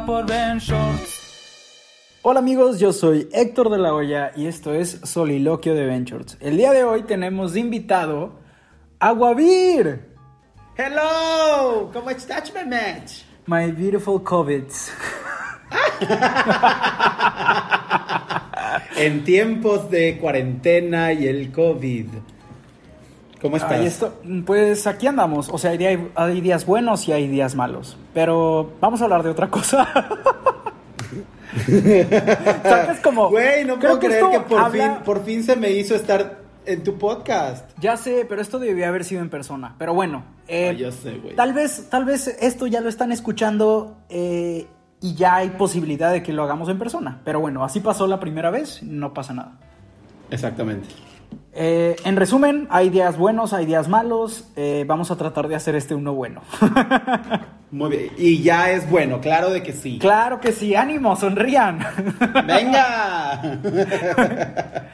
por Ben Shorts. Hola amigos, yo soy Héctor de la Hoya y esto es Soliloquio de Ventures. El día de hoy tenemos de invitado a Guavir, Hello, ¿cómo estás, Mehmet? my beautiful COVIDs. En tiempos de cuarentena y el COVID. ¿Cómo estás? Ay, esto, pues aquí andamos, o sea, hay, hay días buenos y hay días malos, pero vamos a hablar de otra cosa. Sacas como... Güey, no creo puedo creer que por, habla- fin, por fin se me hizo estar en tu podcast. Ya sé, pero esto debió haber sido en persona. Pero bueno, eh, Ay, ya sé, güey. tal vez, tal vez esto ya lo están escuchando eh, y ya hay posibilidad de que lo hagamos en persona. Pero bueno, así pasó la primera vez, no pasa nada. Exactamente. Eh, en resumen, hay días buenos, hay días malos. eh, vamos a tratar de hacer este uno bueno. Muy bien. Y ya es bueno, claro de que sí. claro que sí, ánimo, sonrían. ¡Venga!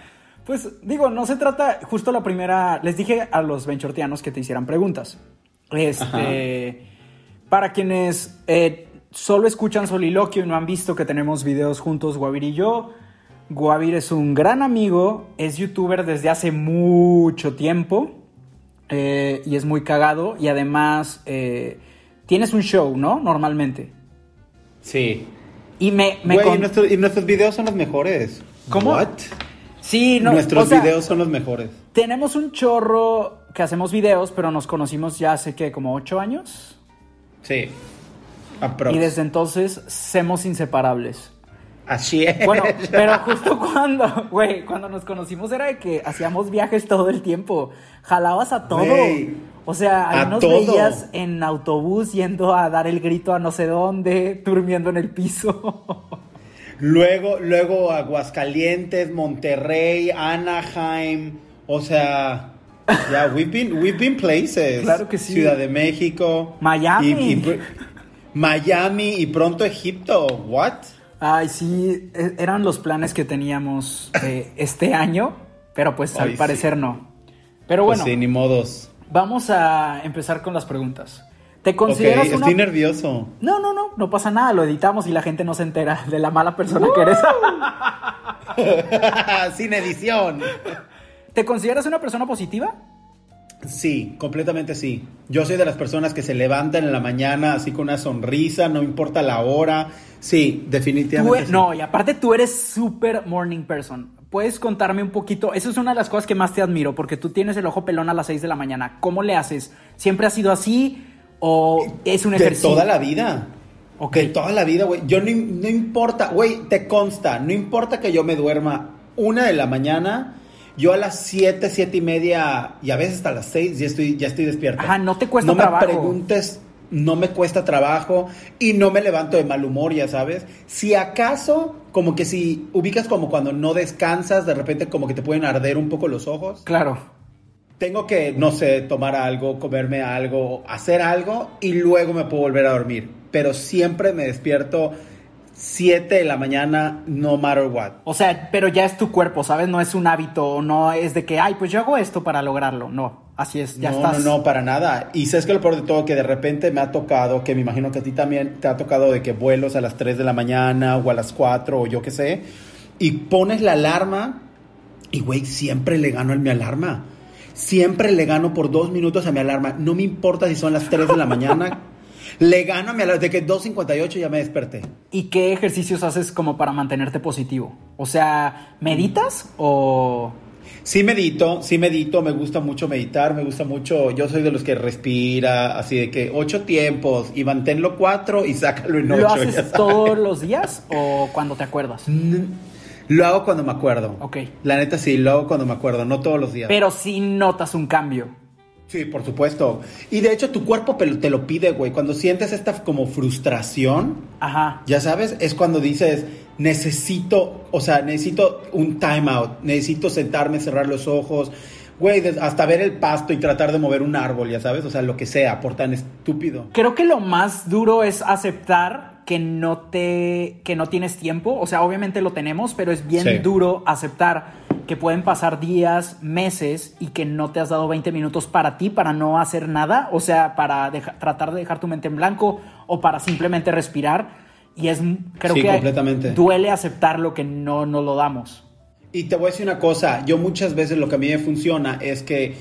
Pues digo, no se trata, justo la primera, les dije a los benchortianos que te hicieran preguntas. Este, para quienes eh, solo escuchan Soliloquio y no han visto que tenemos videos juntos, Guavir y yo, Guavir es un gran amigo, es youtuber desde hace mucho tiempo eh, y es muy cagado y además eh, tienes un show, ¿no? Normalmente. Sí. Y me... me Güey, con- y, nuestro- y nuestros videos son los mejores. ¿Cómo? What? Sí, no, nuestros o sea, videos son los mejores. Tenemos un chorro que hacemos videos, pero nos conocimos ya hace que como ocho años. Sí. Aprox. Y desde entonces somos inseparables. Así es. Bueno, pero justo cuando, güey, cuando nos conocimos era de que hacíamos viajes todo el tiempo. Jalabas a todo. O sea, ahí nos todo. veías en autobús yendo a dar el grito a no sé dónde, durmiendo en el piso. Luego, luego Aguascalientes, Monterrey, Anaheim, o sea, ya we've been, we've been places. Claro que sí. Ciudad de México, Miami. y- y pr- Miami y pronto Egipto. What? Ay, sí, e- eran los planes que teníamos eh, este año, pero pues al sí. parecer no. Pero Pues bueno, sí, ni modos. vamos a empezar con las preguntas. ¿Te consideras una... estoy nervioso. No, no, no, no pasa nada, lo editamos y la gente no se entera de la mala persona que eres. Sin edición. ¿Te consideras una persona positiva? Sí, completamente sí. Yo soy de las personas que se levantan en la mañana así con una sonrisa, no importa la hora. Sí, definitivamente. e- sí. No, y aparte tú eres súper morning person. ¿Puedes contarme un poquito? Eso es una de las cosas que más te admiro, porque tú tienes el ojo pelón a las 6 de la mañana. ¿Cómo le haces? ¿Siempre ha sido así o es un De ejercicio? toda la vida. Ok. De toda la vida, güey. Yo no, no importa, güey, te consta, no importa que yo me duerma una de la mañana, yo a las siete, siete y media y a veces hasta las seis ya estoy, ya estoy despierto. Ajá, no te cuesta no trabajo. me preguntes, no me cuesta trabajo y no me levanto de mal humor, ya sabes. Si acaso, como que si ubicas como cuando no descansas, de repente como que te pueden arder un poco los ojos. Claro. Tengo que, no sé, tomar algo, comerme algo, hacer algo y luego me puedo volver a dormir. Pero siempre me despierto 7 de la mañana, no matter what. O sea, pero ya es tu cuerpo, ¿sabes? No es un hábito, no es de que, ay, pues yo hago esto para lograrlo. No, así es, ya no, estás. no, no, para nada. Y sabes que lo peor de todo, que de repente me ha tocado, que me imagino que a ti también te ha tocado de que vuelos a las 3 de la mañana o a las 4 o yo qué sé, y pones la alarma y, güey, siempre le gano a mi alarma. siempre le gano por dos minutos a mi alarma. No me importa si son las 3 de la mañana. Le gano a mi alarma. De que 2.58 ya me desperté. ¿Y qué ejercicios haces como para mantenerte positivo? O sea, ¿meditas o...? Sí medito, sí medito, me gusta mucho meditar, me gusta mucho, yo soy de los que respira, así de que ocho tiempos y manténlo cuatro y sácalo en ocho. ¿Lo haces todos los días o cuando te acuerdas? Lo hago cuando me acuerdo. Ok. La neta sí, lo hago cuando me acuerdo, no todos los días. Pero sí notas un cambio. Sí, por supuesto. Y de hecho tu cuerpo te lo pide, güey. Cuando sientes esta como frustración, Ajá. ya sabes, es cuando dices, necesito, o sea, necesito un time out, necesito sentarme, cerrar los ojos, güey, hasta ver el pasto y tratar de mover un árbol, ya sabes, o sea, lo que sea, por tan estúpido. Creo que lo más duro es aceptar que no te que no tienes tiempo, o sea, obviamente lo tenemos, pero es bien Sí. duro aceptar que pueden pasar días, meses y que no te has dado 20 minutos para ti, para no hacer nada, o sea, para deja- tratar de dejar tu mente en blanco o para simplemente respirar. Y es, creo Sí, que completamente. duele aceptar lo que no nos lo damos. Y te voy a decir una cosa, yo muchas veces lo que a mí me funciona es que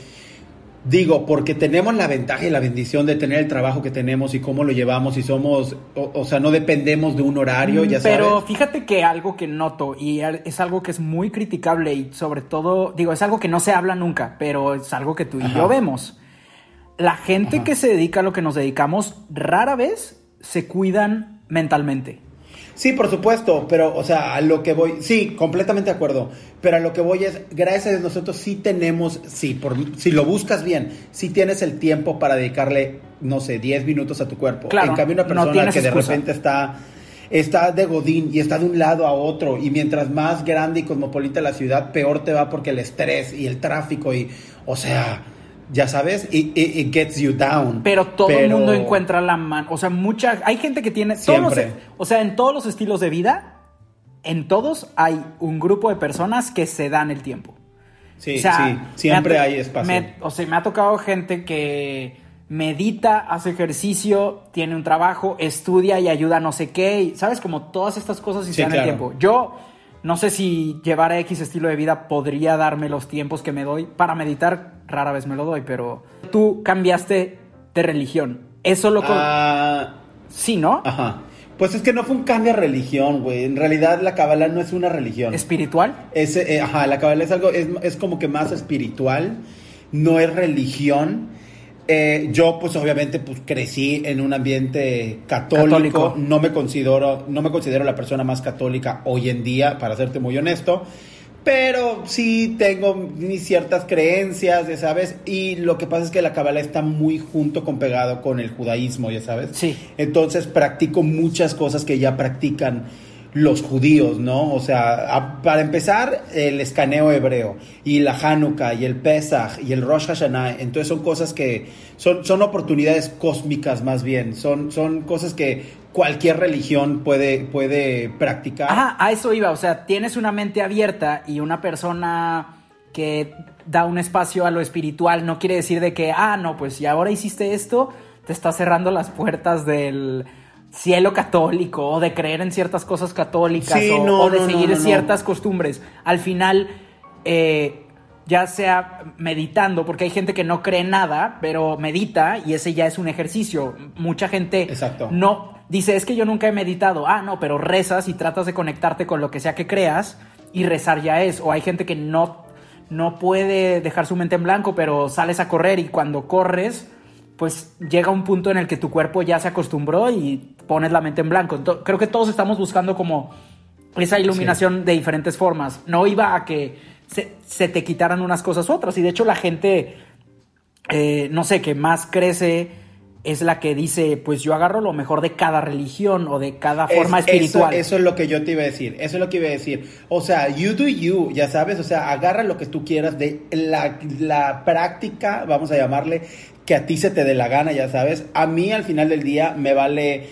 digo, porque tenemos la ventaja y la bendición de tener el trabajo que tenemos y cómo lo llevamos y somos, o, o sea, no dependemos de un horario, ya sabes. Mm, Pero fíjate que algo que noto y es algo que es muy criticable y sobre todo, digo, es algo que no se habla nunca, pero es algo que tú y Ajá. yo vemos. La gente Ajá. que se dedica a lo que nos dedicamos rara vez se cuidan mentalmente. Sí, por supuesto, pero, o sea, a lo que voy, sí, completamente de acuerdo, pero a lo que voy es, gracias a Dios, nosotros sí tenemos, sí, por, si lo buscas bien, sí tienes el tiempo para dedicarle, no sé, 10 minutos a tu cuerpo. Claro, en cambio, una persona que de repente está, está de godín y está de un lado a otro, y mientras más grande y cosmopolita la ciudad, peor te va porque el estrés y el tráfico y, o sea, ya sabes, it, it- it gets you down. Pero todo el mundo encuentra la mano. O sea, mucha. Hay gente que tiene. todos los- Siempre. o sea, en todos los estilos de vida, en todos hay un grupo de personas que se dan el tiempo. Sí, O sea, sí, siempre ha hay espacio. me- o sea, me ha tocado gente que medita, hace ejercicio, tiene un trabajo, estudia y ayuda a no sé qué. y, ¿Sabes? Como todas estas cosas y Sí, se dan claro. el tiempo. Yo no sé si llevar a X estilo de vida podría darme los tiempos que me doy. Para meditar, rara vez me lo doy, pero tú cambiaste de religión. Eso lo... co- Ah, sí, ¿no? Ajá. Pues es que no fue un cambio de religión, güey. En realidad la Kabbalah no es una religión. Espiritual. Es, eh, ajá, la Kabbalah es algo, es, es como que más espiritual, no es religión. Eh, yo, pues obviamente, pues crecí en un ambiente católico. Católico. No me considero, no me considero la persona más católica hoy en día, para serte muy honesto. Pero sí tengo mis ciertas creencias, ya sabes. Y lo que pasa es que la Kabbalah está muy junto con pegado con el judaísmo, ya sabes. Sí. Entonces practico muchas cosas que ya practican los judíos, ¿no? O sea, para empezar, el escaneo hebreo y la Hanukkah y el Pesach y el Rosh Hashanah, entonces son cosas que son, son oportunidades cósmicas más bien, son, son cosas que cualquier religión puede, puede practicar. Ajá, a eso iba. O sea, tienes una mente abierta y una persona que da un espacio a lo espiritual no quiere decir de que, ah, no, pues si ahora hiciste esto, te está cerrando las puertas del cielo católico o de creer en ciertas cosas católicas Sí, o, no, o de no, seguir no, ciertas costumbres. Al final, eh, ya sea meditando, porque hay gente que no cree nada, pero medita y ese ya es un ejercicio. Mucha gente Exacto. no dice, es que yo nunca he meditado. Ah, no, pero rezas y tratas de conectarte con lo que sea que creas y rezar ya es. O hay gente que no, no puede dejar su mente en blanco, pero sales a correr y cuando corres, pues llega un punto en el que tu cuerpo ya se acostumbró y pones la mente en blanco. Creo que todos estamos buscando como esa iluminación de diferentes formas. No iba a que se, se te quitaran unas cosas u otras. Y de hecho la gente, eh, no sé, que más crece es la que dice, pues yo agarro lo mejor de cada religión o de cada Es- forma espiritual. Eso, eso es lo que yo te iba a decir. Eso es lo que iba a decir. O sea, you do you, ya sabes. O sea, agarra lo que tú quieras de la, la práctica, vamos a llamarle, que a ti se te dé la gana, ya sabes. A mí al final del día me vale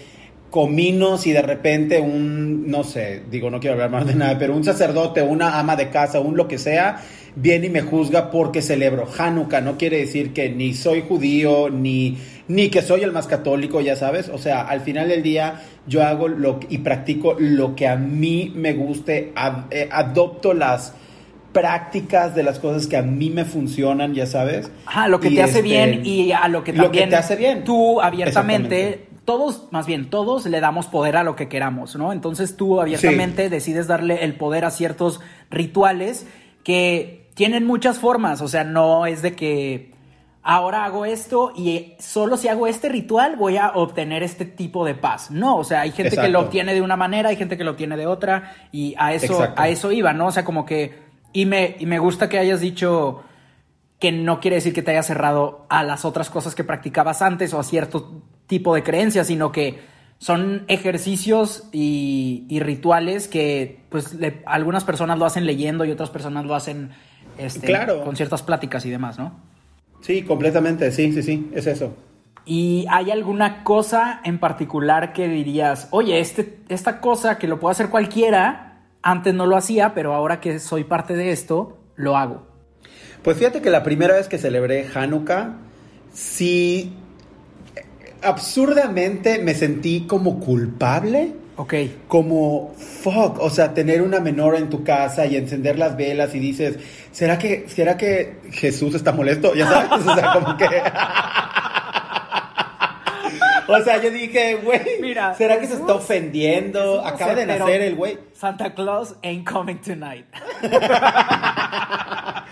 cominos y de repente un, no sé, digo, no quiero hablar más de nada, pero un sacerdote, una ama de casa, un lo que sea, viene y me juzga porque celebro Hanukkah. No quiere decir que ni soy judío, ni, ni que soy el más católico, ya sabes. O sea, al final del día yo hago lo y practico lo que a mí me guste, eh, adopto las prácticas de las cosas que a mí me funcionan, ya sabes. Ajá, lo que Y te hace este, bien y a lo que lo también que te hace bien. tú abiertamente, todos, más bien, todos le damos poder a lo que queramos, ¿no? Entonces tú abiertamente decides darle el poder a ciertos rituales que tienen muchas formas, o sea, no es de que ahora hago esto y solo si hago este ritual voy a obtener este tipo de paz. No, o sea, hay gente que lo obtiene de una manera, hay gente que lo obtiene de otra y a eso, Exacto. a eso iba, ¿no? O sea, como que, y me, y me gusta que hayas dicho que no quiere decir que te hayas cerrado a las otras cosas que practicabas antes o a cierto tipo de creencias, sino que son ejercicios y, y rituales que pues le- algunas personas lo hacen leyendo y otras personas lo hacen este, Claro. con ciertas pláticas y demás, ¿no? Sí, completamente, sí, sí, sí, es eso. ¿Y hay alguna cosa en particular que dirías, oye, este, esta cosa que lo puede hacer cualquiera, antes no lo hacía, pero ahora que soy parte de esto, lo hago? Pues fíjate que la primera vez que celebré Hanukkah, sí, absurdamente me sentí como culpable. Ok. Como, fuck, o sea, tener una menor en tu casa y encender las velas y dices, ¿será que, ¿será que Jesús está molesto? Ya sabes, o sea, como que... O sea, yo dije, güey, Mira, ¿será que se está ofendiendo? No Acaba sé, de nacer el güey. Santa Claus ain't coming tonight.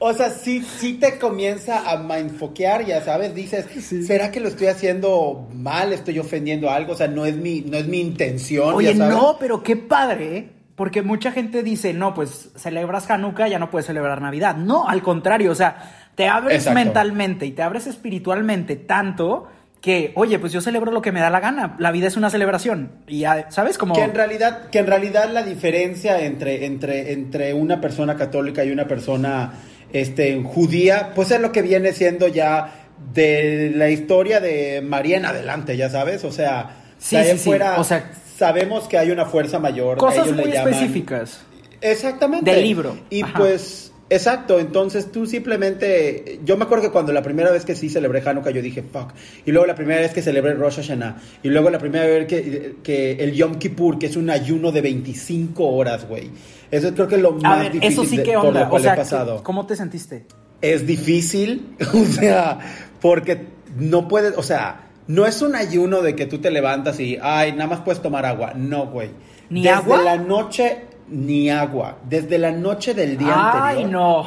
O sea, sí, sí te comienza a mindfoquear, ya sabes, dices, ¿será que lo estoy haciendo mal? ¿Estoy ofendiendo algo? O sea, no es mi, no es mi intención. Oye, ya sabes. no, pero qué padre, ¿eh? Porque mucha gente dice, no, pues celebras Hanukkah, ya no puedes celebrar Navidad. No, al contrario, o sea, te abres Exacto. mentalmente y te abres espiritualmente tanto que, oye, pues yo celebro lo que me da la gana. La vida es una celebración. Y, ya, ¿sabes? Como... Que en realidad, que en realidad la diferencia entre, entre, entre una persona católica y una persona este, judía, pues es lo que viene siendo ya de la historia de María en adelante, ya sabes, o sea, Sí, de ahí sí, en sí, fuera o sea- sabemos que hay una fuerza mayor. Cosas ellos le muy llaman- específicas. Exactamente. Del libro. Y Ajá. pues, exacto, entonces tú simplemente, yo me acuerdo que cuando la primera vez que sí celebré Hanukkah yo dije, fuck, y luego la primera vez que celebré Rosh Hashanah, y luego la primera vez que, que el Yom Kippur, que es un ayuno de 25 horas, güey. Eso creo que es lo A más ver, difícil eso sí de- que por onda. lo O sea, he pasado. ¿cómo te sentiste? Es difícil, o sea, porque no puedes, o sea, no es un ayuno de que tú te levantas y, ay, nada más puedes tomar agua. No, güey. ¿Ni Desde agua? la noche, ni agua. Desde la noche del día Ay, anterior, no.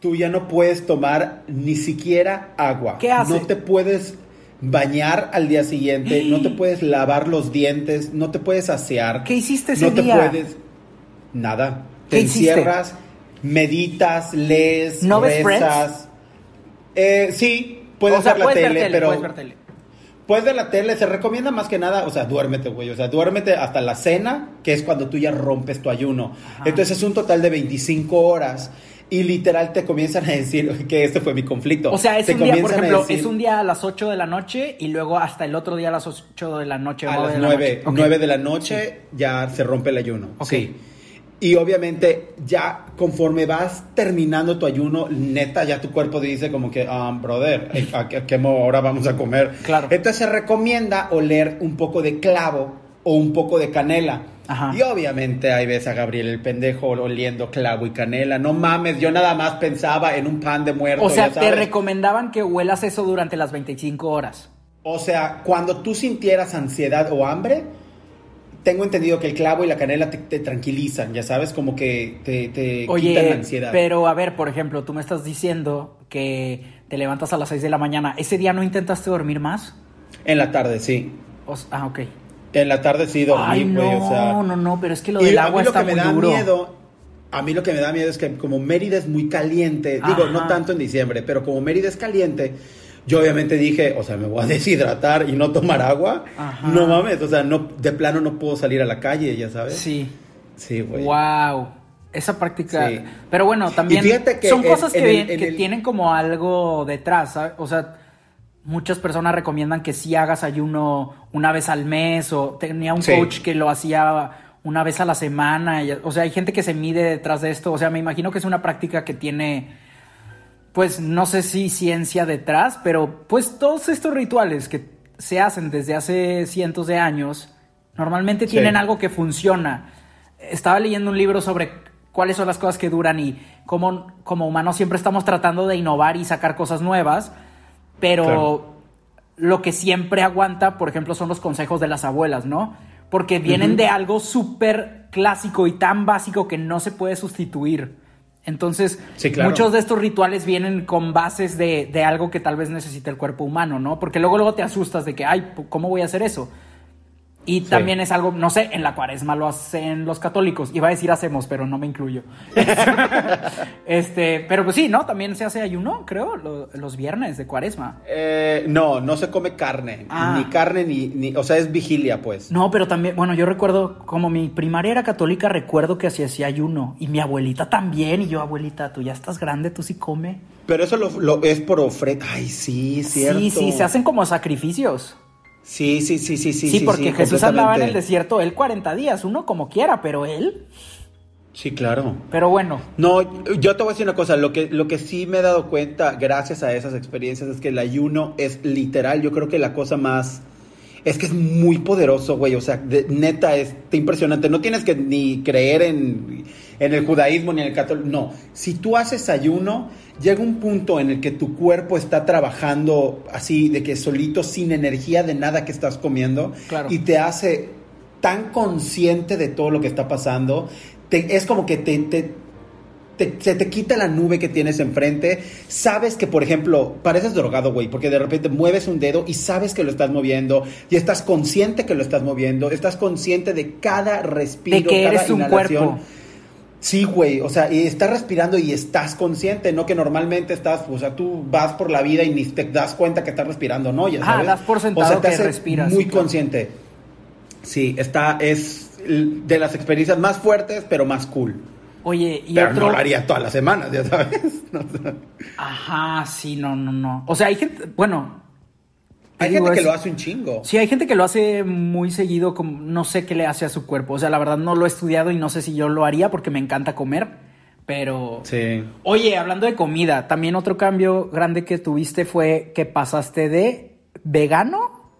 tú ya no puedes tomar ni siquiera agua. ¿Qué hace? No te puedes bañar al día siguiente, no te puedes lavar los dientes, no te puedes asear. ¿Qué hiciste ese no te día? puedes nada. Te encierras, meditas, lees, ¿No ves rezas. Eh, sí, puedes o sea, ver la puedes tele, ver tele, pero puedes ver tele. Puedes ver la tele, se recomienda más que nada, o sea, duérmete, güey, o sea, duérmete hasta la cena, que es cuando tú ya rompes tu ayuno. Entonces es un total de 25 horas y literal te comienzan a decir que este fue mi conflicto. O sea, es Te un día, por ejemplo, decir es un día a las 8 de la noche y luego hasta el otro día a las 8 de la noche. a las de la 9, noche. Ok. 9 de la noche ya se rompe el ayuno. Ok. Sí. Y obviamente ya conforme vas terminando tu ayuno, neta, ya tu cuerpo dice como que, ah, brother, ¿a, qué- a qué hora vamos a comer? Claro. Entonces se recomienda oler un poco de clavo o un poco de canela. Ajá. Y obviamente ahí ves a Gabriel el pendejo oliendo clavo y canela. No mames, yo nada más pensaba en un pan de muerto. O sea, ya te recomendaban que huelas eso durante las 25 horas. O sea, cuando tú sintieras ansiedad o hambre, tengo entendido que el clavo y la canela te, te tranquilizan, ya sabes, como que te, te quitan la ansiedad. pero a ver, por ejemplo, tú me estás diciendo que te levantas a las 6 de la mañana. ¿Ese día no intentaste dormir más? En la tarde, sí. O ah, ok. En la tarde sí dormí, Ay, güey, no, o sea. no, no, pero es que lo del a agua mí lo está que me muy da miedo, a mí lo que me da miedo es que como Mérida es muy caliente, digo, no tanto en diciembre, pero como Mérida es caliente, yo obviamente dije, o sea, me voy a deshidratar y no tomar agua. Ajá. No mames, o sea, no, de plano no puedo salir a la calle, ya sabes. Sí. Sí, güey. Wow. Esa práctica. Sí. Pero bueno, también que son en- cosas que, el- el- tienen como algo detrás, ¿sabes? O sea, muchas personas recomiendan que sí hagas ayuno una vez al mes o tenía un Sí. coach que lo hacía una vez a la semana. y- o sea, hay gente que se mide detrás de esto. O sea, me imagino que es una práctica que tiene pues no sé si ciencia detrás, pero pues todos estos rituales que se hacen desde hace cientos de años, normalmente Sí. tienen algo que funciona. Estaba leyendo un libro sobre cuáles son las cosas que duran y cómo como humanos siempre estamos tratando de innovar y sacar cosas nuevas, pero Claro. lo que siempre aguanta, por ejemplo, son los consejos de las abuelas, ¿no? Porque vienen de algo súper clásico y tan básico que no se puede sustituir. Entonces, Sí, claro. muchos de estos rituales vienen con bases de, de algo que tal vez necesite el cuerpo humano, ¿no? Porque luego, luego te asustas de que, ay, ¿cómo voy a hacer eso? Y Sí. también es algo, no sé, en la cuaresma lo hacen los católicos. Iba a decir hacemos, pero no me incluyo. este, pero pues sí, ¿no? También se hace ayuno, creo, lo- los viernes de cuaresma. Eh, no, no se come carne. Ah. Ni carne, ni, ni. O sea, es vigilia, pues. No, pero también, bueno, yo recuerdo, como mi primaria era católica, recuerdo que así hacía ayuno. Y mi abuelita también. Y yo, abuelita, tú ya estás grande, tú sí come. Pero eso lo, lo- es por ofrenda. Ay, sí, cierto. Sí, sí, se hacen como sacrificios. Sí, sí, sí, sí, sí. Sí, porque Jesús andaba en el desierto, él 40 días, uno como quiera, pero él. Sí, claro. Pero bueno, No, yo te voy a decir una cosa, lo que, lo que sí me he dado cuenta gracias a esas experiencias es que el ayuno es literal, yo creo que la cosa más... Es que es muy poderoso, güey, o sea, de- neta, es impresionante. No tienes que ni creer en, en el judaísmo ni en el católico, no. Si tú haces ayuno, llega un punto en el que tu cuerpo está trabajando así, de que solito, sin energía de nada que estás comiendo, Claro. y te hace tan consciente de todo lo que está pasando, te- es como que te, te, te- se te quita la nube que tienes enfrente. Sabes que, por ejemplo, pareces drogado, güey, porque de repente mueves un dedo y sabes que lo estás moviendo y estás consciente que lo estás moviendo, estás consciente de cada respiro, de que cada eres un inhalación. cuerpo. Sí, güey, o sea, y estás respirando y estás consciente, no que normalmente estás, o sea, tú vas por la vida y ni te das cuenta que estás respirando, ¿no? Ya sabes. das por sentado o sea, te que hace respiras, Muy claro. consciente. Sí, está, es de las experiencias más fuertes, pero más cool. Oye, y Pero otro. no lo haría todas las semanas, ya sabes. Ajá, sí, no, no, no. O sea, hay gente, bueno. Hay gente que lo hace un chingo. Sí, hay gente que lo hace muy seguido, como no sé qué le hace a su cuerpo. O sea, la verdad no lo he estudiado y no sé si yo lo haría porque me encanta comer, pero... Sí. Oye, hablando de comida, también otro cambio grande que tuviste fue que pasaste de vegano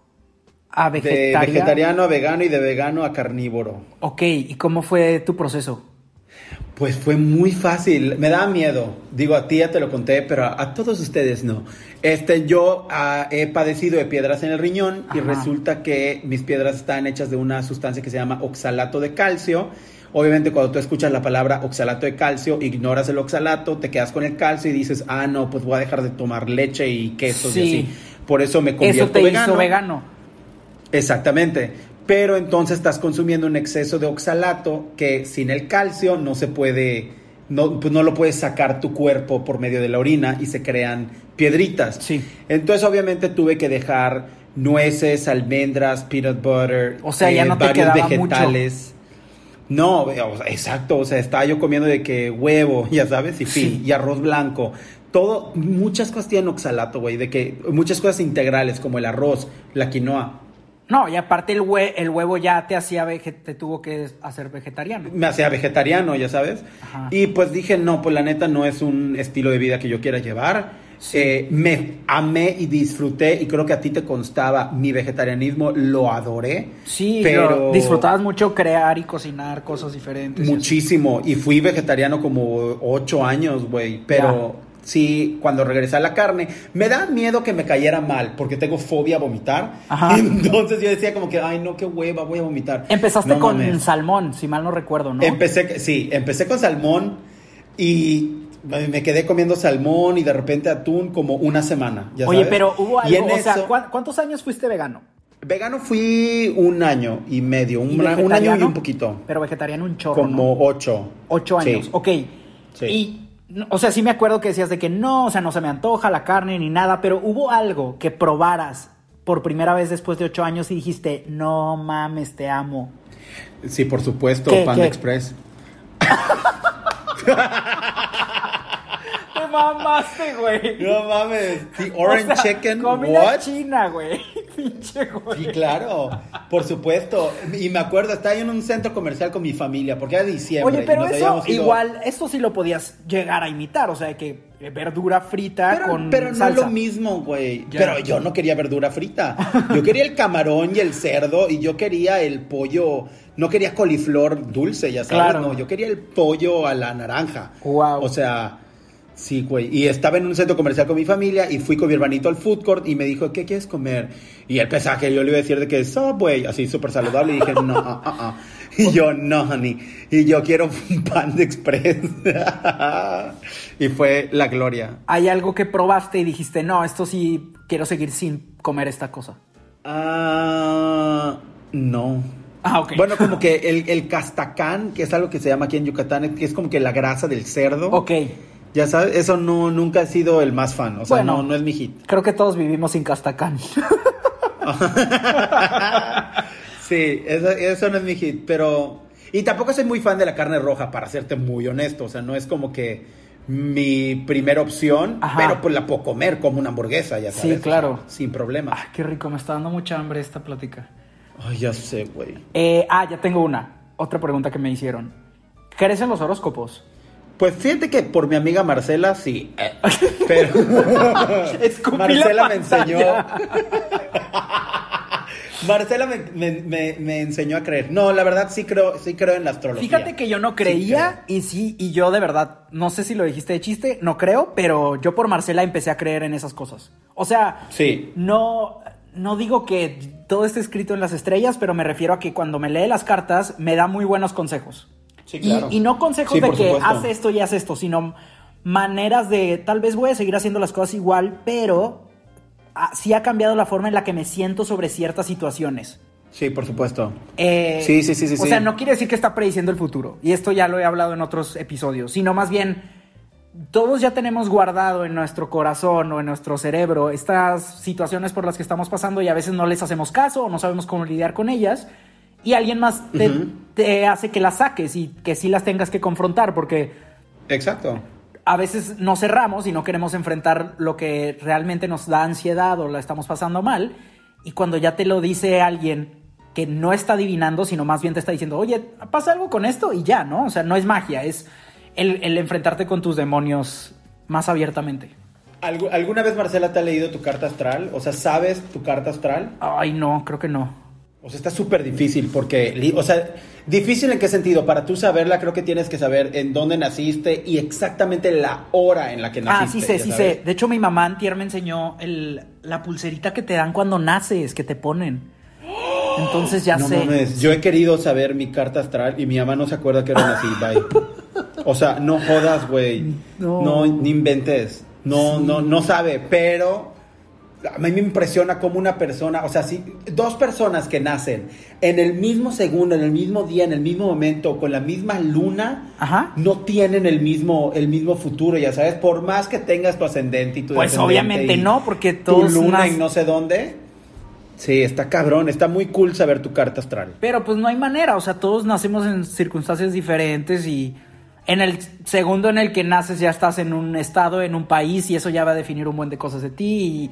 a De vegetariano. vegetariano a vegano y de vegano a carnívoro. Ok, ¿y cómo fue tu proceso? Pues fue muy fácil, me daba miedo. Digo, a ti ya te lo conté, pero a, a todos ustedes no. Este, yo ah, he padecido de piedras en el riñón y resulta que mis piedras están hechas de una sustancia que se llama oxalato de calcio. Obviamente cuando tú escuchas la palabra oxalato de calcio, ignoras el oxalato, te quedas con el calcio y dices, ah, no, pues voy a dejar de tomar leche y quesos Sí. y así. Por eso me convierto Eso te vegano. hizo vegano. Exactamente. Pero entonces estás consumiendo un exceso de oxalato que sin el calcio no se puede, no, pues no lo puedes sacar tu cuerpo por medio de la orina y se crean piedritas. Sí. Entonces obviamente tuve que dejar nueces, almendras, peanut butter, O sea, ya no te varios vegetales. No, sea, exacto, o sea, estaba yo comiendo de que huevo, ya sabes, y fin, Sí. y arroz blanco. Todo, muchas cosas tienen oxalato, güey, de que muchas cosas integrales como el arroz, la quinoa. No, y aparte el, hue- el huevo ya te hacía te tuvo que hacer vegetariano. me hacía vegetariano, ya sabes. Ajá. Y pues dije, no, pues la neta no es un estilo de vida que yo quiera llevar. Sí. Eh, me amé y disfruté y creo que a ti te constaba mi vegetarianismo, lo adoré. Sí, pero disfrutabas mucho crear y cocinar cosas diferentes. muchísimo. Y fui vegetariano como ocho años, güey. Pero sí, cuando regresé a la carne, me da miedo que me cayera mal porque tengo fobia a vomitar. Ajá. Entonces yo decía como que, ay, no, qué hueva, voy a vomitar. Empezaste No con mames. salmón, si mal no recuerdo, ¿no? Empecé, sí, empecé con salmón y me quedé comiendo salmón y de repente atún como una semana. ¿ya Oye, sabes? pero hubo Y algo, en o eso- ¿cuán- ¿cuántos años fuiste vegano? Vegano fui un año y medio, un, ¿Y un año y un poquito. Pero vegetariano un chorro, Como ¿no? ocho. Ocho Sí. años, ok. Sí. Y, o sea, sí me acuerdo que decías de que no, o sea, no se me antoja la carne ni nada, pero hubo algo que probaras por primera vez después de ocho años y dijiste, no mames, te amo. Sí, por supuesto, ¿Qué, Panda qué? Express. Te mamaste, güey. No mames, the orange O sea, chicken, comida what? china, güey. Pinche güey. Sí, claro, por supuesto. Y me acuerdo, estaba yo en un centro comercial con mi familia, porque era diciembre. Oye, pero eso ido- igual, esto sí lo podías llegar a imitar, o sea, que verdura frita Pero, con pero no es lo mismo, güey. Pero yo no quería verdura frita. Yo quería el camarón y el cerdo y yo quería el pollo. No quería coliflor dulce, ya sabes. Claro. No, yo quería el pollo a la naranja. Guau. O sea, sí, güey. Y estaba en un centro comercial con mi familia y fui con mi hermanito al food court y me dijo, ¿qué quieres comer? Y él pensaba que yo le iba a decir de que Subway, así súper saludable. Y dije, no, ah, ah, ah. Y yo, no, honey. Y yo quiero un pan de express. y fue la gloria. Hay algo que probaste y dijiste, no, esto sí quiero seguir sin comer esta cosa. Ah, no. Ah, ok. Bueno, como que el, el castacán, que es algo que se llama aquí en Yucatán, que es como que la grasa del cerdo. Ok. Ya sabes, eso no, nunca ha sido el más fan. O sea, Bueno. no, no es mi hit. Creo que todos vivimos sin castacán. sí, eso, eso no es mi hit, pero... Y tampoco soy muy fan de la carne roja, para serte muy honesto. O sea, no es como que mi primera opción, Ajá. pero pues la puedo comer como una hamburguesa, ya Sí, sabes. claro. Sin problema. Ah, qué rico, me está dando mucha hambre esta plática. Ay, ya sé, güey. Eh, ah, ya tengo una. Otra pregunta que me hicieron. ¿Crees en los horóscopos? Pues fíjate que por mi amiga Marcela sí, eh, pero Marcela me enseñó. Marcela me, me- me- me enseñó a creer. No, la verdad sí creo, sí creo en la astrología. Fíjate que yo no creía y sí, y yo de verdad, no sé si lo dijiste de chiste, no creo, pero yo por Marcela empecé a creer en esas cosas. O sea, Sí. no, no digo que todo esté escrito en las estrellas, pero me refiero a que cuando me lee las cartas me da muy buenos consejos. Sí, Y- claro. y, no consejos Sí, de que supuesto. haz esto y haz esto, sino maneras de tal vez voy a seguir haciendo las cosas igual, pero ah, sí ha cambiado la forma en la que me siento sobre ciertas situaciones. Sí, por supuesto. Eh, Sí, sí, sí, sí, O sí. sea, no quiere decir que está prediciendo el futuro. Y esto ya lo he hablado en otros episodios. Sino más bien, todos ya tenemos guardado en nuestro corazón o en nuestro cerebro estas situaciones por las que estamos pasando y a veces no les hacemos caso o no sabemos cómo lidiar con ellas. Y alguien más te, Ujú. Te hace que las saques y que sí las tengas que confrontar porque Exacto. a veces nos cerramos y no queremos enfrentar lo que realmente nos da ansiedad o la estamos pasando mal. Y cuando ya te lo dice alguien que no está adivinando, sino más bien te está diciendo, oye, pasa algo con esto y ya, ¿no? O sea, no es magia, es el, el enfrentarte con tus demonios más abiertamente. ¿Algu- ¿Alguna vez Marcela te ha leído tu carta astral? O sea, ¿sabes tu carta astral? Ay, no, creo que no. O sea, está súper difícil porque, o sea, difícil en qué sentido. Para tú saberla, creo que tienes que saber en dónde naciste y exactamente la hora en la que naciste. Ah, sí sé, sí sabes. sé. De hecho, mi mamá antier me enseñó el, la pulserita que te dan cuando naces, que te ponen. Entonces ya no sé. mames, yo he querido saber mi carta astral y mi mamá no se acuerda que era nací, bye. O sea, no jodas, güey. No. No. ni inventes. No, no, no sabe, pero a mí me impresiona cómo una persona, o sea, si dos personas que nacen en el mismo segundo, en el mismo día, en el mismo momento, con la misma luna, Ajá. no tienen el mismo, el mismo futuro, ya sabes, por más que tengas tu ascendente y tu Pues obviamente y no, porque tu todos luna nac- y no sé dónde. Sí, está cabrón, está muy cool saber tu carta astral. Pero pues no hay manera, o sea, todos nacemos en circunstancias diferentes y en el segundo en el que naces ya estás en un estado, en un país y eso ya va a definir un buen de cosas de ti y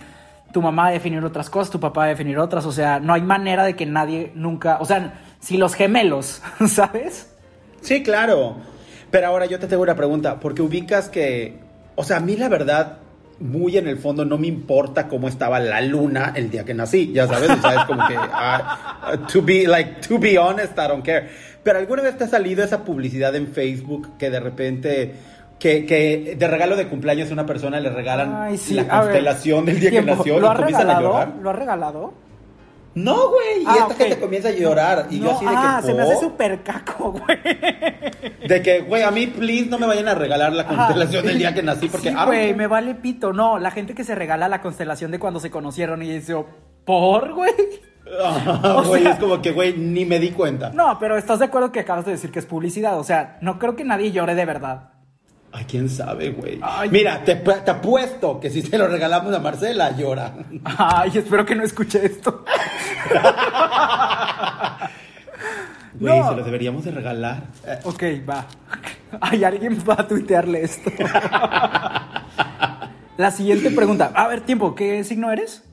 tu mamá va a definir otras cosas, tu papá va a definir otras, o sea, no hay manera de que nadie nunca, o sea, si los gemelos, ¿sabes? Sí, claro. Pero ahora yo te tengo una pregunta, porque ubicas que, o sea, a mí la verdad, muy en el fondo no me importa cómo estaba la luna el día que nací, ya sabes, o sea, es como que, ah, to be, like, to be honest, I don't care. Pero alguna vez te ha salido esa publicidad en Facebook que de repente, que, que de regalo de cumpleaños a una persona le regalan Ay, sí, la ver, constelación del día tiempo, que nació ¿Lo y comienzan a llorar? ¿Lo ha regalado? No, güey, y Ah, esta ok. gente comienza a llorar y yo así de que, ah, se me hace ¿por? súper caco, güey. De que, güey, a mí, please, no me vayan a regalar la constelación del día que nací, porque... Sí, ah, güey, me vale pito. No, la gente que se regala la constelación de cuando se conocieron y dice, ¿por, güey? Ah, güey, sea- es como que, güey, ni me di cuenta. No, pero estás de acuerdo que acabas de decir que es publicidad. O sea, no creo que nadie llore de verdad. Ay, quién sabe, güey. Mira, te, te apuesto que si se lo regalamos a Marcela, llora. Ay, espero que no escuche esto. Güey, No. se lo deberíamos de regalar. Eh, Ok, va. Ay, alguien va a tuitearle esto. La siguiente pregunta. A ver, tiempo, ¿qué signo eres?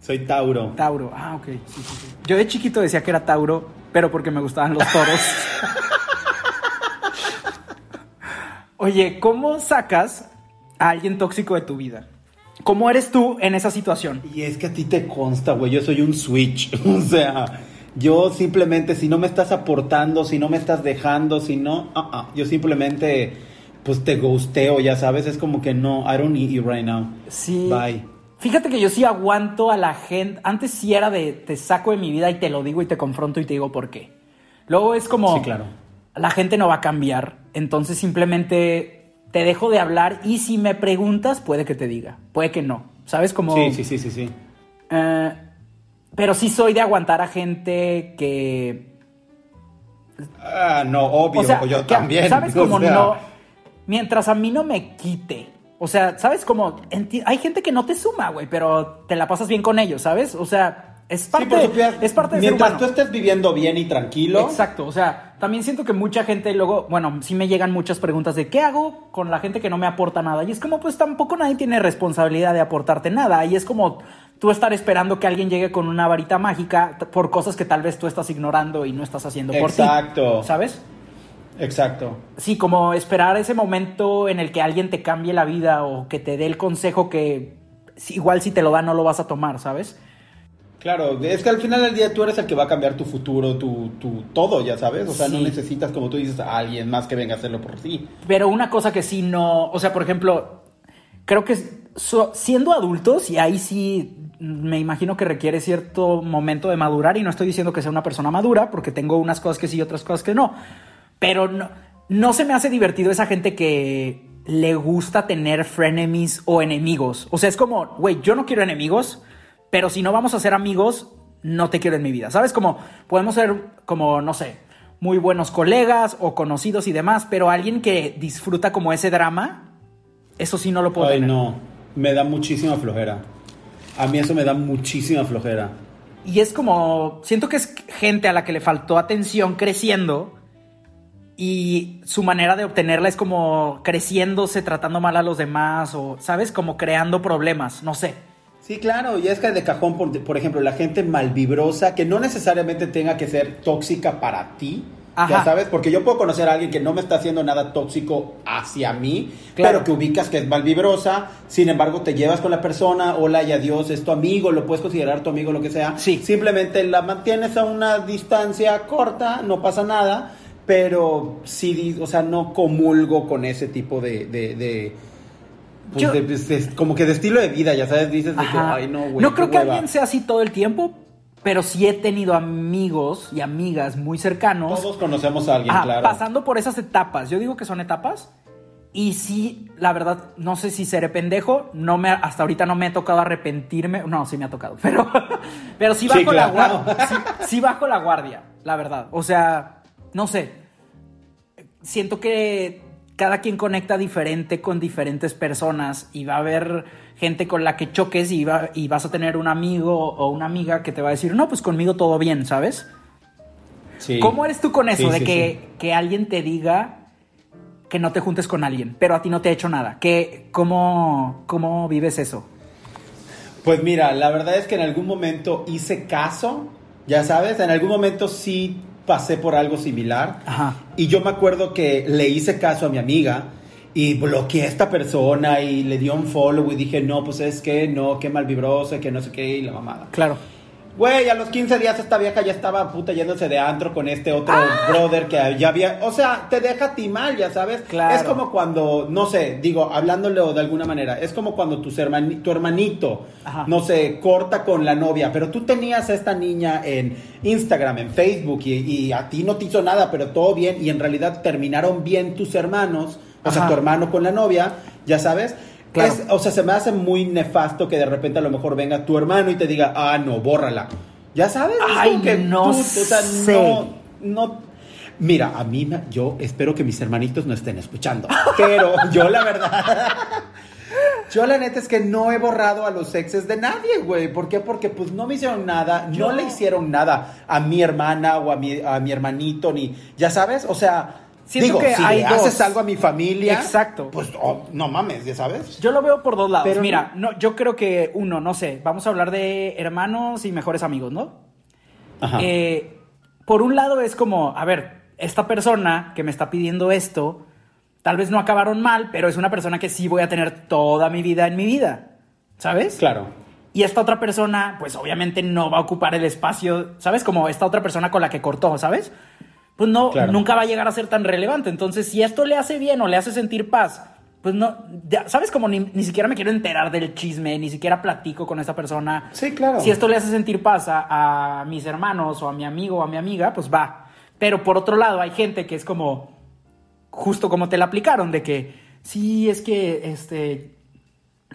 Soy Tauro. Tauro. Ah, ok. Sí, sí, sí. Yo de chiquito decía que era Tauro, pero porque me gustaban los toros. Oye, ¿cómo sacas a alguien tóxico de tu vida? ¿Cómo eres tú en esa situación? Y es que a ti te consta, güey, yo soy un switch. O sea, yo simplemente, si no me estás aportando, si no me estás dejando, si no, ah, ah, yo simplemente, pues te ghosteo, ya sabes, es como que no, I don't need you right now. Sí. Bye. Fíjate que yo sí aguanto a la gente. Antes sí era de te saco de mi vida y te lo digo y te confronto y te digo por qué. Luego es como Sí, claro. la gente no va a cambiar, entonces simplemente te dejo de hablar y si me preguntas puede que te diga, puede que no. ¿Sabes cómo? Sí, sí, sí, sí, sí. Eh, pero sí soy de aguantar a gente que Ah, no, obvio, o sea, yo que- también. ¿Sabes o cómo sea, no? Mientras a mí no me quite. O sea, ¿sabes cómo? Enti- Hay gente que no te suma, güey, pero te la pasas bien con ellos, ¿sabes? O sea, es parte, supuesto. es parte de Mientras tú estés viviendo bien y tranquilo. Exacto, o sea, también siento que mucha gente luego, bueno, sí me llegan muchas preguntas de qué hago con la gente que no me aporta nada. Y es como, pues tampoco nadie tiene responsabilidad de aportarte nada. Y es como tú estar esperando que alguien llegue con una varita mágica por cosas que tal vez tú estás ignorando y no estás haciendo por ti. Exacto. ¿Sabes? Exacto. Sí, como esperar ese momento en el que alguien te cambie la vida o que te dé el consejo que igual si te lo da no lo vas a tomar, ¿sabes? Claro, es que al final del día tú eres el que va a cambiar tu futuro, tu, tu todo, ya sabes. O sea, no necesitas, como tú dices, a alguien más que venga a hacerlo por ti. Pero una cosa que sí no, o sea, por ejemplo, creo que so- siendo adultos, y ahí sí me imagino que requiere cierto momento de madurar, y no estoy diciendo que sea una persona madura, porque tengo unas cosas que sí y otras cosas que no, pero no, no se me hace divertido esa gente que le gusta tener frenemies o enemigos. O sea, es como, güey, yo no quiero enemigos, pero si no vamos a ser amigos, no te quiero en mi vida. ¿Sabes? Como podemos ser como, no sé, muy buenos colegas o conocidos y demás, pero alguien que disfruta como ese drama, eso sí no lo puedo Ay, tener. no. Me da muchísima flojera. A mí eso me da muchísima flojera. Y es como, siento que es gente a la que le faltó atención creciendo y su manera de obtenerla es como creciéndose, tratando mal a los demás o, ¿sabes? Como creando problemas, no sé. Sí, claro, y es que de cajón, por, por ejemplo, la gente malvibrosa, que no necesariamente tenga que ser tóxica para ti, Ajá. ya sabes, porque yo puedo conocer a alguien que no me está haciendo nada tóxico hacia mí, Claro. pero que ubicas que es malvibrosa, sin embargo te llevas con la persona, hola y adiós, es tu amigo, lo puedes considerar tu amigo, lo que sea. Sí. Simplemente la mantienes a una distancia corta, no pasa nada, pero sí, o sea, no comulgo con ese tipo de... de, de pues, Yo- de- de- como que de estilo de vida, ya sabes, dices de que, ay, no, güey. no creo que hueva". alguien sea así todo el tiempo, pero sí he tenido amigos y amigas muy cercanos. Todos conocemos a alguien, Ajá, claro. Pasando por esas etapas. Yo digo que son etapas. Y sí, la verdad, no sé si seré pendejo. No me, hasta ahorita no me ha tocado arrepentirme. No, sí me ha tocado. Pero, pero sí bajo Sí, la claro. guardia. Sí, sí bajo la guardia, la verdad. O sea, no sé. Siento que cada quien conecta diferente con diferentes personas y va a haber gente con la que choques y, va- y vas a tener un amigo o una amiga que te va a decir, no, pues conmigo todo bien, ¿sabes? Sí. ¿Cómo eres tú con eso? Sí, de sí, que, que alguien te diga que no te juntes con alguien, pero a ti no te ha hecho nada. ¿Qué, cómo, ¿Cómo vives eso? Pues mira, la verdad es que en algún momento hice caso, ya sabes, en algún momento sí pasé por algo similar. Ajá. Y yo me acuerdo que le hice caso a mi amiga y bloqueé a esta persona y le dio un follow y dije, no, pues es que no, qué mal vibrosa, que no sé qué, y la mamada. Claro. Güey, a los 15 días esta vieja ya estaba puta yéndose de antro con este otro ¡Ah! brother que ya había. O sea, te deja a ti mal, ya sabes. Claro. Es como cuando, no sé, digo, hablándole de alguna manera, es como cuando tus hermani- tu hermanito, Ajá. no sé, corta con la novia, pero tú tenías a esta niña en Instagram, en Facebook, y, y a ti no te hizo nada, pero todo bien, y en realidad terminaron bien tus hermanos, o sea, tu hermano con la novia, ya sabes. Claro. Es- o sea, se me hace muy nefasto que de repente a lo mejor venga tu hermano y te diga, ah, no, bórrala. Ya sabes, es Ay, que no tú, o sea, sé. no, no. Mira, a mí, me- yo espero que mis hermanitos no estén escuchando, pero yo la verdad, yo la neta es que no he borrado a los exes de nadie, güey. ¿Por qué? Porque pues no me hicieron nada, no le hicieron nada a mi hermana o a mi, a mi hermanito, ni, ya sabes, o sea, siento Digo, que si hay le dos. haces algo a mi familia, Exacto. pues oh, no mames, ya sabes. Yo lo veo por dos lados. Pero Mira, no, yo creo que uno, no sé, vamos a hablar de hermanos y mejores amigos, ¿no? Ajá. Eh, por un lado es como, a ver, esta persona que me está pidiendo esto, tal vez no acabaron mal, pero es una persona que sí voy a tener toda mi vida en mi vida, ¿sabes? claro. Y esta otra persona, pues obviamente no va a ocupar el espacio, ¿sabes? Como esta otra persona con la que cortó, ¿sabes? Pues no, Claro. nunca va a llegar a ser tan relevante. Entonces, si esto le hace bien o le hace sentir paz, pues no, ya, ¿sabes? Como ni, ni siquiera me quiero enterar del chisme, ni siquiera platico con esta persona. Sí, claro. Si esto le hace sentir paz a, a mis hermanos o a mi amigo o a mi amiga, pues va. Pero por otro lado, hay gente que es como, justo como te la aplicaron, de que sí, es que este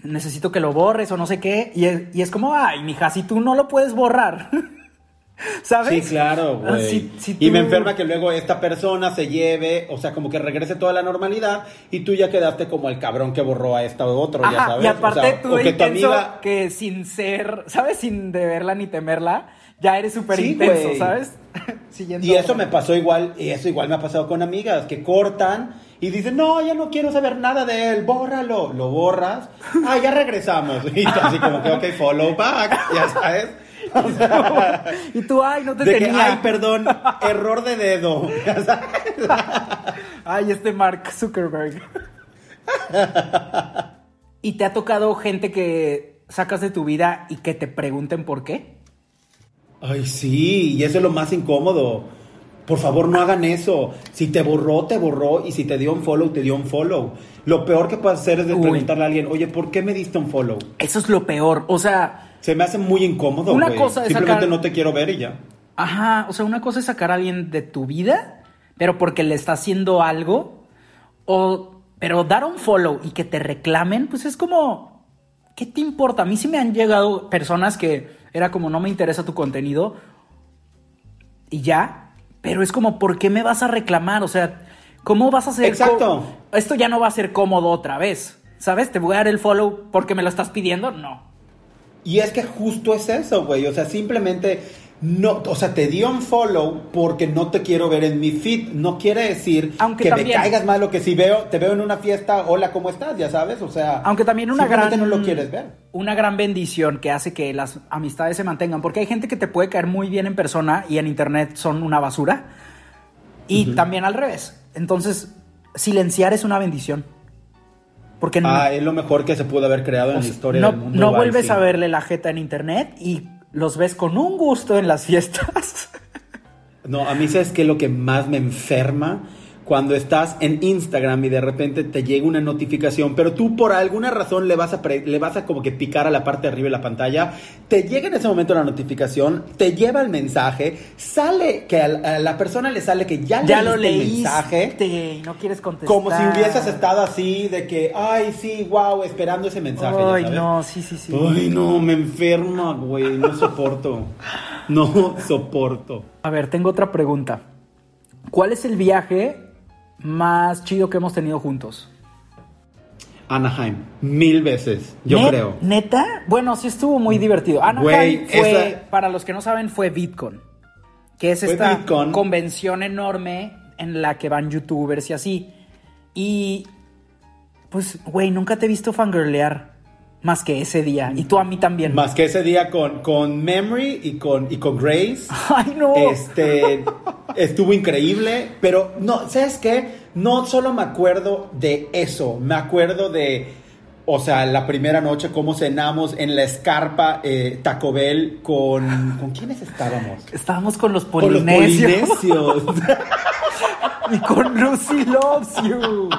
necesito que lo borres o no sé qué. Y es, y es como, ay, mija, si tú no lo puedes borrar. ¿Sabes? Sí, claro, Ah, güey. si- si Y me enferma que luego esta persona se lleve, o sea, como que regrese toda la normalidad y tú ya quedaste como el cabrón que borró a esta u otro, ya sabes. y aparte O sea, tú o que tu amiga... que sin ser, ¿sabes? Sin deberla ni temerla, ya eres súper Sí, intenso, güey. ¿sabes? Siguiendo Y eso me pasó igual, y eso igual me ha pasado con amigas que cortan y dicen, no, ya no quiero saber nada de él, bórralo. Lo borras. Ah, ya regresamos. Y así como que, ok, follow back, ya sabes. O sea, Y tú, ay, no te de que, tenía. ay, perdón, error de dedo. Ay, este Mark Zuckerberg. ¿Y te ha tocado gente que sacas de tu vida y que te pregunten por qué? Ay, sí, y eso es lo más incómodo. Por favor, no hagan eso. Si te borró, te borró. Y si te dio un follow, te dio un follow. Lo peor que puedes hacer es de Uy. preguntarle a alguien, oye, ¿por qué me diste un follow? Eso es lo peor. O sea, Se me hace muy incómodo. Una güey. cosa es Simplemente sacar- no te quiero ver y ya. ajá, o sea, una cosa es sacar a alguien de tu vida, pero porque le está haciendo algo, o, pero dar un follow y que te reclamen, pues es como, ¿qué te importa? A mí sí me han llegado personas que era como, no me interesa tu contenido, y ya, pero es como, ¿por qué me vas a reclamar? O sea, ¿cómo vas a hacer? Exacto. Esto ya no va a ser cómodo otra vez, ¿sabes? Te voy a dar el follow porque me lo estás pidiendo, no. Y es que justo es eso, güey. O sea, simplemente no, o sea, te dio un follow porque no te quiero ver en mi feed. No quiere decir Aunque que me también- caigas mal o que si veo, te veo en una fiesta, hola, ¿cómo estás? Ya sabes, o sea. Aunque también una gran no lo quieres ver. Una gran bendición que hace que las amistades se mantengan, porque hay gente que te puede caer muy bien en persona y en internet son una basura. Y también al revés. Entonces, silenciar es una bendición. Porque no, Ah, es lo mejor que se pudo haber creado en la historia no, del mundo. no vuelves a verle la jeta en internet y los ves con un gusto en las fiestas. No, a mí sabes que lo que más me enferma cuando estás en Instagram y de repente te llega una notificación, pero tú por alguna razón le vas a le vas a como que picar a la parte de arriba de la pantalla, te llega en ese momento la notificación, te lleva el mensaje, sale que a la, a la persona le sale que ya, ya lo leíste el leíste mensaje. y no quieres contestar. Como si hubieses estado así de que, ay, sí, wow, esperando ese mensaje. Ay, no, sí, sí, sí. Ay, no, me enferma, güey, no soporto. No soporto. A ver, tengo otra pregunta. ¿Cuál es el viaje más chido que hemos tenido juntos? Anaheim, mil veces, yo ¿Ne- creo. ¿Neta? Bueno, sí estuvo muy divertido. Anaheim fue, esa- para los que no saben, fue VidCon. Que es esta convención enorme en la que van youtubers y así. Y, pues, güey, nunca te he visto fangirlear más que ese día. Y tú a mí también. Más que ese día con, con Memory y con, y con Grace. Ay, no. Este estuvo increíble, pero no, ¿sabes qué? No solo me acuerdo de eso, me acuerdo de, o sea, la primera noche, cómo cenamos en la escarpa eh, Taco Bell con. ¿Con quiénes estábamos? Estábamos con los Con los polinesios. polinesios. y con Lucy Loves You.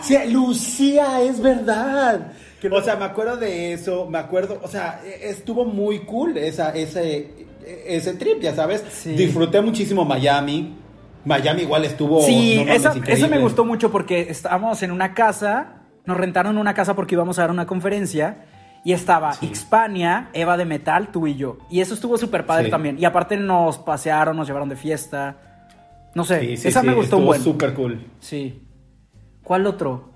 Sí, Lucía, es verdad. O sea, me acuerdo de eso, me acuerdo, o sea, e- estuvo muy cool esa, ese, ese trip, ya sabes. Sí. Disfruté muchísimo Miami. Miami igual estuvo. Sí, no eso, me gustó mucho porque estábamos en una casa, nos rentaron una casa porque íbamos a dar una conferencia y estaba Xpania, Eva de Metal, tú y yo. Y eso estuvo súper padre Sí. también. Y aparte nos pasearon, nos llevaron de fiesta. No sé, Sí, esa me gustó un estuvo buen. súper cool. Sí. ¿Cuál otro?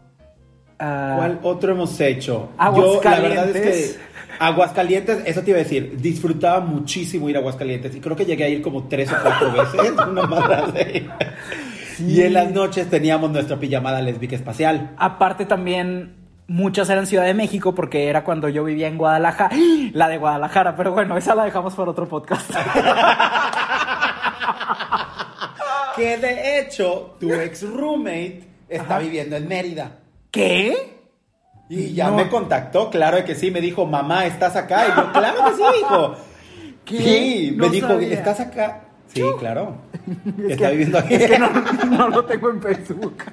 Ah, ¿Cuál otro hemos hecho? Aguascalientes. Yo, la verdad es que Aguascalientes, eso te iba a decir, disfrutaba muchísimo ir a Aguascalientes y creo que llegué a ir como tres o cuatro veces, una madre así. Y en las noches teníamos nuestra pijamada lésbica espacial. Aparte también muchas eran Ciudad de México porque era cuando yo vivía en Guadalajara, la de Guadalajara, pero bueno, esa la dejamos para otro podcast. Que de hecho, tu ex roommate está viviendo en Mérida. ¿Qué? Y ya No. me contactó, claro que sí, me dijo, mamá, ¿estás acá? Y yo, claro que sí, hijo. ¿Qué? Sí, me dijo, sabía. ¿estás acá? Sí, claro. Es está que- viviendo aquí. Es que no, no lo tengo en Facebook.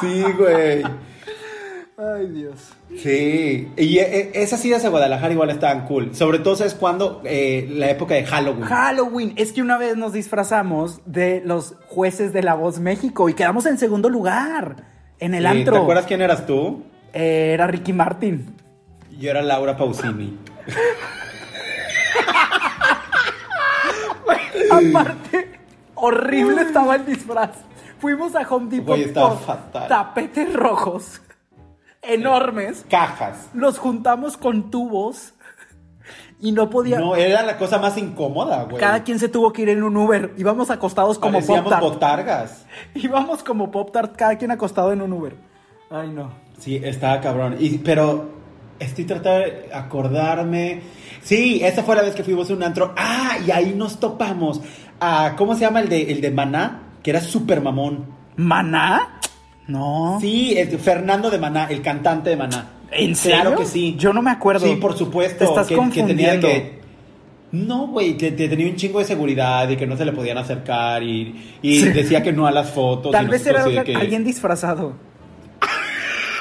Sí, güey. Ay, Dios. Sí, y eh, esas idas a Guadalajara igual estaban cool. Sobre todo, ¿sabes cuándo? Eh, la época de Halloween. Halloween. Es que una vez nos disfrazamos de los jueces de La Voz México y quedamos en segundo lugar en el Sí, antro. ¿Te acuerdas quién eras tú? Eh, era Ricky Martin. Yo era Laura Pausini. Aparte, horrible estaba el disfraz. Fuimos a Home Depot por fatal. tapetes rojos enormes. Cajas. Los juntamos con tubos y no podía. No, era la cosa más incómoda, güey. Cada quien se tuvo que ir en un Uber. Íbamos acostados como Parecíamos Pop Tart. botargas. Íbamos como Pop Tart, cada quien acostado en un Uber. Ay, no. Sí, estaba cabrón. Y, pero estoy tratando de acordarme. Sí, esa fue la vez que fuimos a un antro. Ah, y ahí nos topamos. a ¿Cómo se llama el de, el de Maná? Que era súper mamón. ¿Maná? No. Sí, es Fernando de Maná, el cantante de Maná. ¿En serio? Claro que sí. Yo no me acuerdo. Sí, por supuesto. Te estás que, que tenía confundiendo. que. No, güey, que, que tenía un chingo de seguridad y que no se le podían acercar y, y Sí. decía que no a las fotos. Tal vez era que- alguien disfrazado.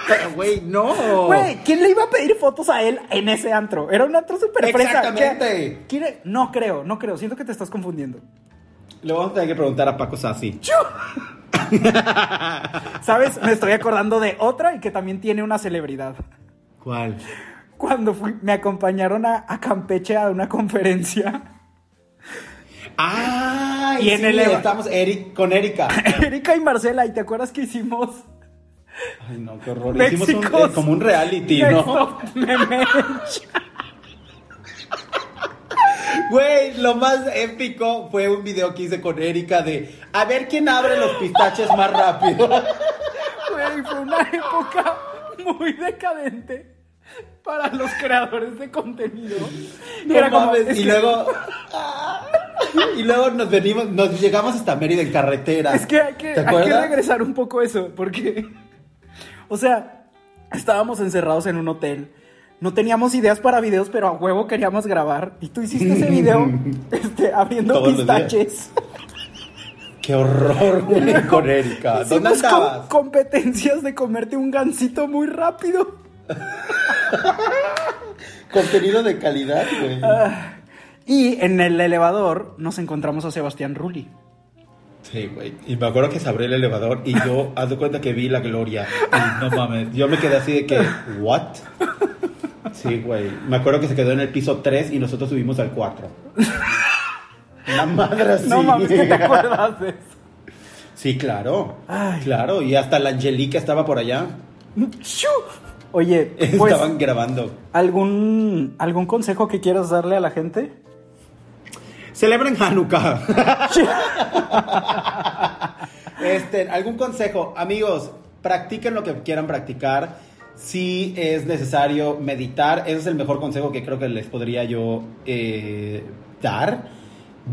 Pero, Güey, no. Güey, ¿quién le iba a pedir fotos a él en ese antro? Era un antro súper fresa. Exactamente. ¿Qué- quiere- No creo, no creo. Siento que te estás confundiendo. Le vamos a tener que preguntar a Paco Sassi. ¿Sabes? Me estoy acordando de otra y que también tiene una celebridad. ¿Cuál? Cuando fui, me acompañaron a, a Campeche a una conferencia. Ah, Y en el estamos Eric, con Erika. Erika y Marcela, ¿y te acuerdas que hicimos? Ay, no, qué horror. Hicimos un, eh, como un reality, ¿no? Güey, lo más épico fue un video que hice con Erika de a ver quién abre los pistaches más rápido. Güey, fue una época muy decadente para los creadores de contenido. No Era como, mames, es y que- luego y luego nos venimos, nos llegamos hasta Mérida en carretera. Es que hay que, ¿Te hay que regresar un poco eso, porque, o sea, estábamos encerrados en un hotel, no teníamos ideas para videos, pero a huevo queríamos grabar, y tú hiciste ese video este, abriendo Todos pistaches. Qué horror, güey, con Erika. ¿Dónde com- competencias de comerte un gansito muy rápido. Contenido de calidad, güey. Ah, y en el elevador nos encontramos a Sebastián Rulli. Sí, güey. Y me acuerdo que se abrió el elevador y yo, haz de cuenta que vi la gloria. Y no mames. Yo me quedé así de que, ¿what? Sí, güey. Me acuerdo que se quedó en el piso 3 y nosotros subimos al 4. Una madre así. No mames, ¿qué te acuerdas de eso? Sí, claro. Ay. Claro. Y hasta la Angelica estaba por allá. ¡Shu! Oye, pues, Estaban grabando. ¿algún, ¿algún consejo que quieras darle a la gente? Celebren Hanukkah. este, algún consejo, amigos, practiquen lo que quieran practicar. Si es necesario meditar, ese es el mejor consejo que creo que les podría yo eh, dar.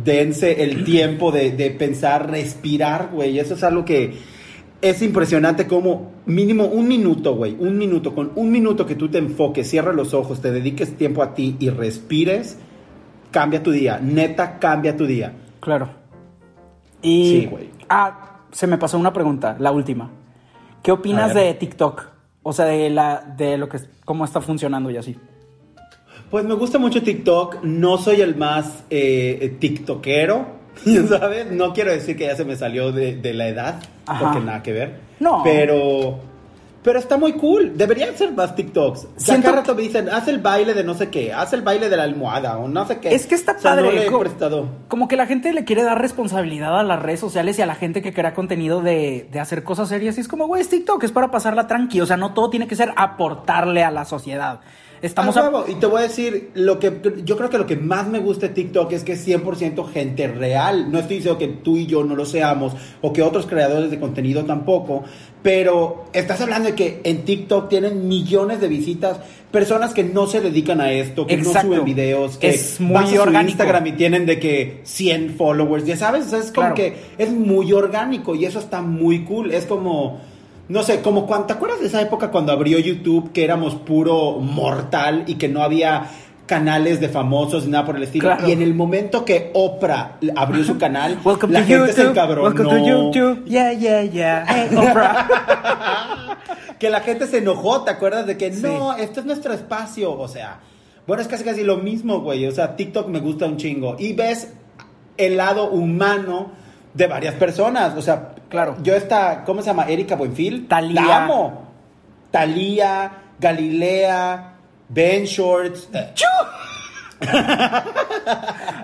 Dense el tiempo de, de pensar, respirar, güey. Eso es algo que es impresionante como mínimo un minuto, güey. Un minuto, con un minuto que tú te enfoques, cierres los ojos, te dediques tiempo a ti y respires, cambia tu día. Neta, cambia tu día. Claro. Y. Sí, güey. Ah, se me pasó una pregunta, la última. ¿Qué opinas de TikTok? O sea, de la, de lo que cómo está funcionando y así. Pues me gusta mucho TikTok. No soy el más eh, TikTokero, ¿sabes? No quiero decir que ya se me salió de, de la edad, Ajá. porque nada que ver. No. Pero, pero está muy cool. Deberían ser más TikToks. Siento cada rato me dicen, haz el baile de no sé qué, haz el baile de la almohada o no sé qué. Es que está O sea, padre. no le he co- prestado. Como que la gente le quiere dar responsabilidad a las redes sociales y a la gente que crea contenido de, de hacer cosas serias. Y es como, güey, es TikTok, es para pasarla tranqui. O sea, no todo tiene que ser aportarle a la sociedad. Estamos Ah, a-. Y te voy a decir, lo que yo creo que lo que más me gusta de TikTok es que es 100% gente real. No estoy diciendo que tú y yo no lo seamos o que otros creadores de contenido tampoco, pero estás hablando de que en TikTok tienen millones de visitas, personas que no se dedican a esto, que Exacto. no suben videos, que Es muy vas a su orgánico. Instagram y tienen de que 100 followers, ya sabes, o sea, es como Claro. que es muy orgánico y eso está muy cool. Es como, no sé, como cuando, ¿te acuerdas de esa época cuando abrió YouTube que éramos puro mortal y que no había canales de famosos ni nada por el estilo? Claro. Y en el momento que Oprah abrió su canal, Welcome la to gente se YouTube. encabronó. Welcome to YouTube. Yeah, yeah, yeah. Hey, Oprah. que la gente se enojó, ¿te acuerdas de que no, esto es nuestro espacio? O sea, bueno, es casi casi lo mismo, güey. O sea, TikTok me gusta un chingo. Y ves el lado humano de varias personas. O sea, Claro. Yo esta, ¿cómo se llama? Erika Buenfil. Thalía. La amo. Talía, Galilea, Ben Shorts. eh,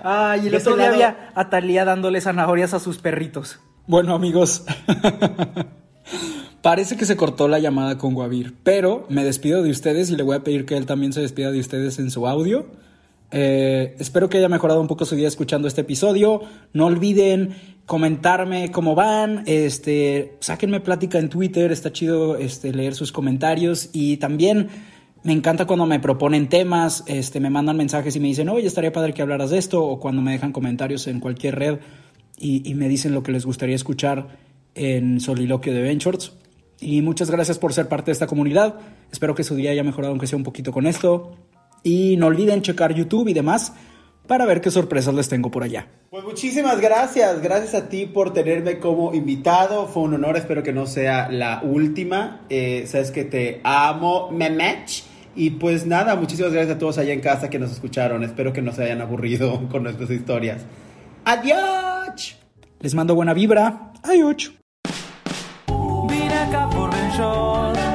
Ay, y el otro ese día había a Talía dándole zanahorias a sus perritos. Bueno, amigos. Parece que se cortó la llamada con Guavir, pero me despido de ustedes y le voy a pedir que él también se despida de ustedes en su audio. Eh, espero que haya mejorado un poco su día escuchando este episodio. No olviden comentarme cómo van. Este, sáquenme plática en Twitter. Está chido este, leer sus comentarios. Y también me encanta cuando me proponen temas. Este, me mandan mensajes y me dicen, oye, estaría padre que hablaras de esto. O cuando me dejan comentarios en cualquier red y, y me dicen lo que les gustaría escuchar en Soliloquio de Ventures. Y muchas gracias por ser parte de esta comunidad. Espero que su día haya mejorado, aunque sea un poquito con esto. Y no olviden checar YouTube y demás para ver qué sorpresas les tengo por allá. Pues muchísimas gracias, gracias a ti por tenerme como invitado, fue un honor, espero que no sea la última, Eh, sabes que te amo, me match. Y pues nada, muchísimas gracias a todos allá en casa que nos escucharon, espero que no se hayan aburrido con nuestras historias. Adiós. Les mando buena vibra. Adiós. Vine acá por Ben Shorts.